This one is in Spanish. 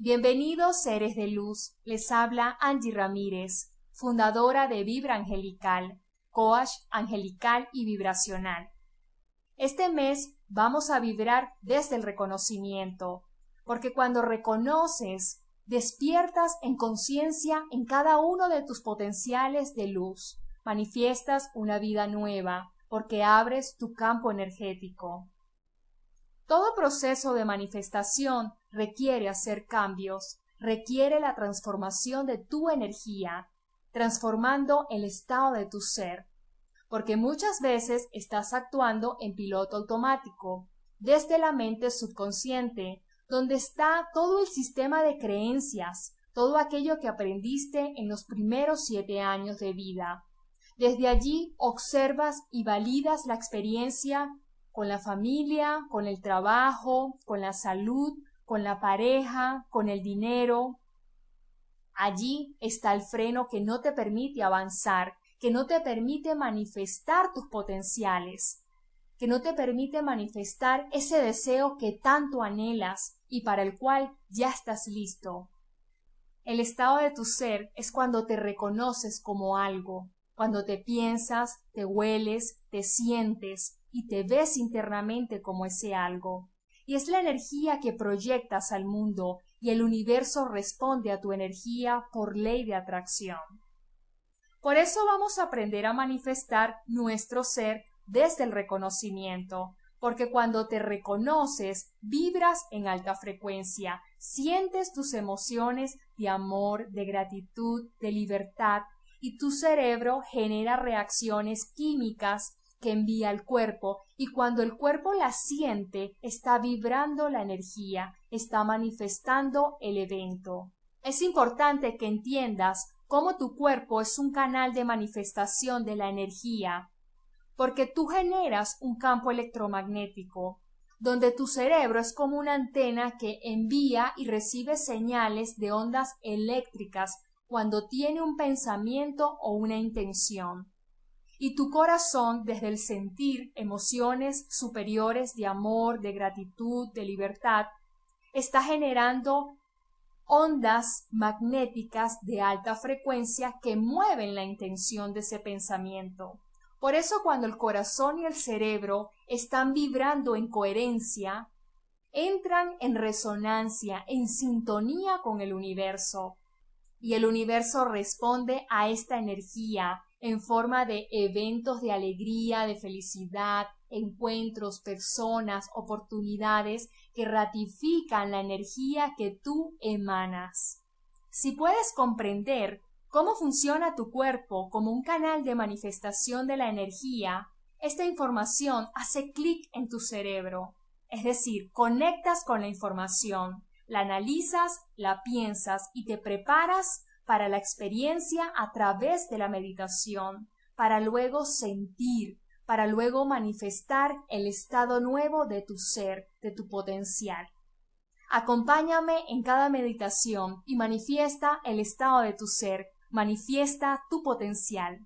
Bienvenidos seres de luz, les habla Angie Ramírez, fundadora de Vibra Angelical, coach angelical y vibracional. Este mes vamos a vibrar desde el reconocimiento, porque cuando reconoces, despiertas en conciencia en cada uno de tus potenciales de luz, manifiestas una vida nueva, porque abres tu campo energético. Todo proceso de manifestación requiere hacer cambios, requiere la transformación de tu energía, transformando el estado de tu ser, porque muchas veces estás actuando en piloto automático, desde la mente subconsciente, donde está todo el sistema de creencias, todo aquello que aprendiste en los primeros siete años de vida. Desde allí observas y validas la experiencia con la familia, con el trabajo, con la salud, con la pareja, con el dinero. Allí está el freno que no te permite avanzar, que no te permite manifestar tus potenciales, que no te permite manifestar ese deseo que tanto anhelas y para el cual ya estás listo. El estado de tu ser es cuando te reconoces como algo, cuando te piensas, te hueles, te sientes, y te ves internamente como ese algo. Y es la energía que proyectas al mundo y el universo responde a tu energía por ley de atracción. Por eso vamos a aprender a manifestar nuestro ser desde el reconocimiento, porque cuando te reconoces, vibras en alta frecuencia, sientes tus emociones de amor, de gratitud, de libertad, y tu cerebro genera reacciones químicas que envía el cuerpo y cuando el cuerpo la siente está vibrando la energía, está manifestando el evento. Es importante que entiendas cómo tu cuerpo es un canal de manifestación de la energía, porque tú generas un campo electromagnético, donde tu cerebro es como una antena que envía y recibe señales de ondas eléctricas cuando tiene un pensamiento o una intención y tu corazón desde el sentir emociones superiores de amor, de gratitud, de libertad, está generando ondas magnéticas de alta frecuencia que mueven la intención de ese pensamiento. Por eso cuando el corazón y el cerebro están vibrando en coherencia, entran en resonancia, en sintonía con el universo, y el universo responde a esta energía, en forma de eventos de alegría, de felicidad, encuentros, personas, oportunidades que ratifican la energía que tú emanas. Si puedes comprender cómo funciona tu cuerpo como un canal de manifestación de la energía, esta información hace clic en tu cerebro, es decir, conectas con la información, la analizas, la piensas y te preparas para la experiencia a través de la meditación, para luego sentir, para luego manifestar el estado nuevo de tu ser, de tu potencial. Acompáñame en cada meditación y manifiesta el estado de tu ser, manifiesta tu potencial.